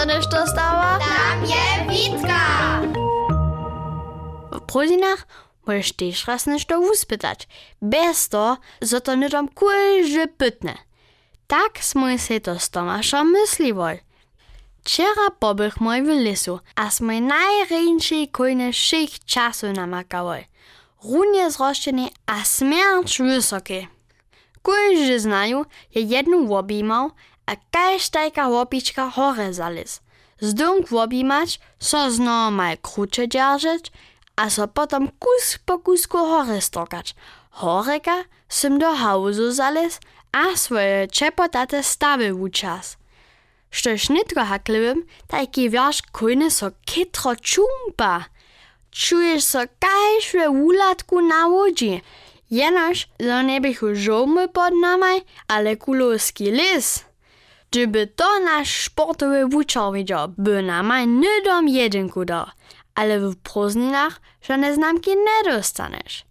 se nešto stava? Tam je Vitka! V Prodinah moraš tež raz nešto uspitać. Bez to, zato ne tam kuje že pitne. Tak smo se to s Tomašom mislivali. Včeraj pobih moj v lesu, a smo najrenjši kojne všech časov namakavali. Run je zroščeni, a smerč visoki. Koji že znajo, je jednu obimal, a każdajka łopiczka hore zalez. Zdąg obimać, so zno mal krucze a so potom kus po kusku hore stokać. Horeka sym do hausu zalez, a swoje czepotate stawy uczas. Štož nitko haklivim, tajki wiersz kujne so kitro čumpa. Čuješ so kajšve ulatku na łodzi. Jenož, że nie żołmy pod nami, ale kulowski lis. Gdyby to nasz sportowy wuczar widział, by namaj nie dom jedynku dał. Ale w próżninach żadne znamki nie dostaniesz.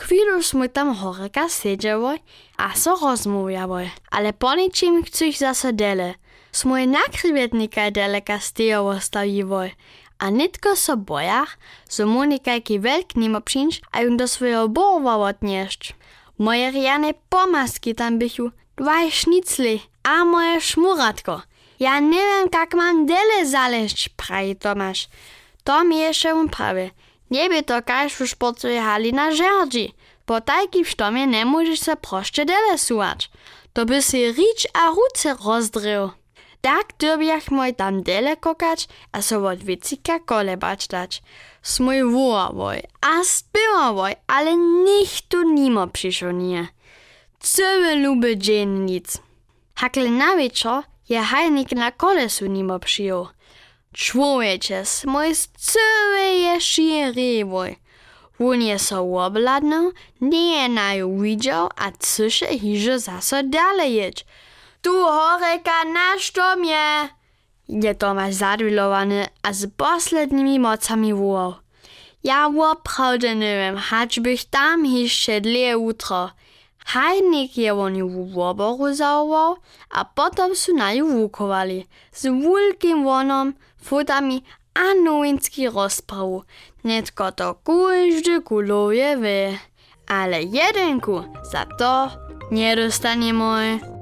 Chwilu smo tam horeka siedziały, a so rozmawiały, ale po niczym chcesz zase dele. Smo je nakrywietnika daleka stejowo stawiły, a nitko so bojach, so mu nikajki wielk nimo przyjść, a ją do swojego borwa odnieść. Moje riane pomaski tam bychu, dwaj sznicli, a moje szmuratko. Ja nie wiem, jak mam dele zaleźć, prawi Tomasz. To mi jeszcze prawie. Nie by to każ w sportowej hali na żerdzi, bo tajki w sztomie nie możesz se proście dele suwać. To by si ricz a ruce rozdrył. Tak derbiach moj tam dele kokać, a so od vicika kolebać dać. Smoj woławoj, a spywawoj, ale nikt tu nimo przyszło nie. Całe lubię dziennic. Hakle na wieczor je hajnik na kolesu przyjął. Człowiecze, smoj z całej je szirywoj. On je so obladnął, nie na ją widział, a cysze hiże zaso dalej jedź. Tu horeka na sztomie! Je Tomasz zadwilowany, a z poslednimi mocami wołał. Ja oprawdę nie wiem, hać bych tam jeszcze dlje jutro. Hajnik je oni w oboru załował, a potem su na ju wukowali. Z wielkim wonom, futami a nowinski rozprawu. Netko to każdy kulowie wie. Ale jedenku za to nie dostanie mój.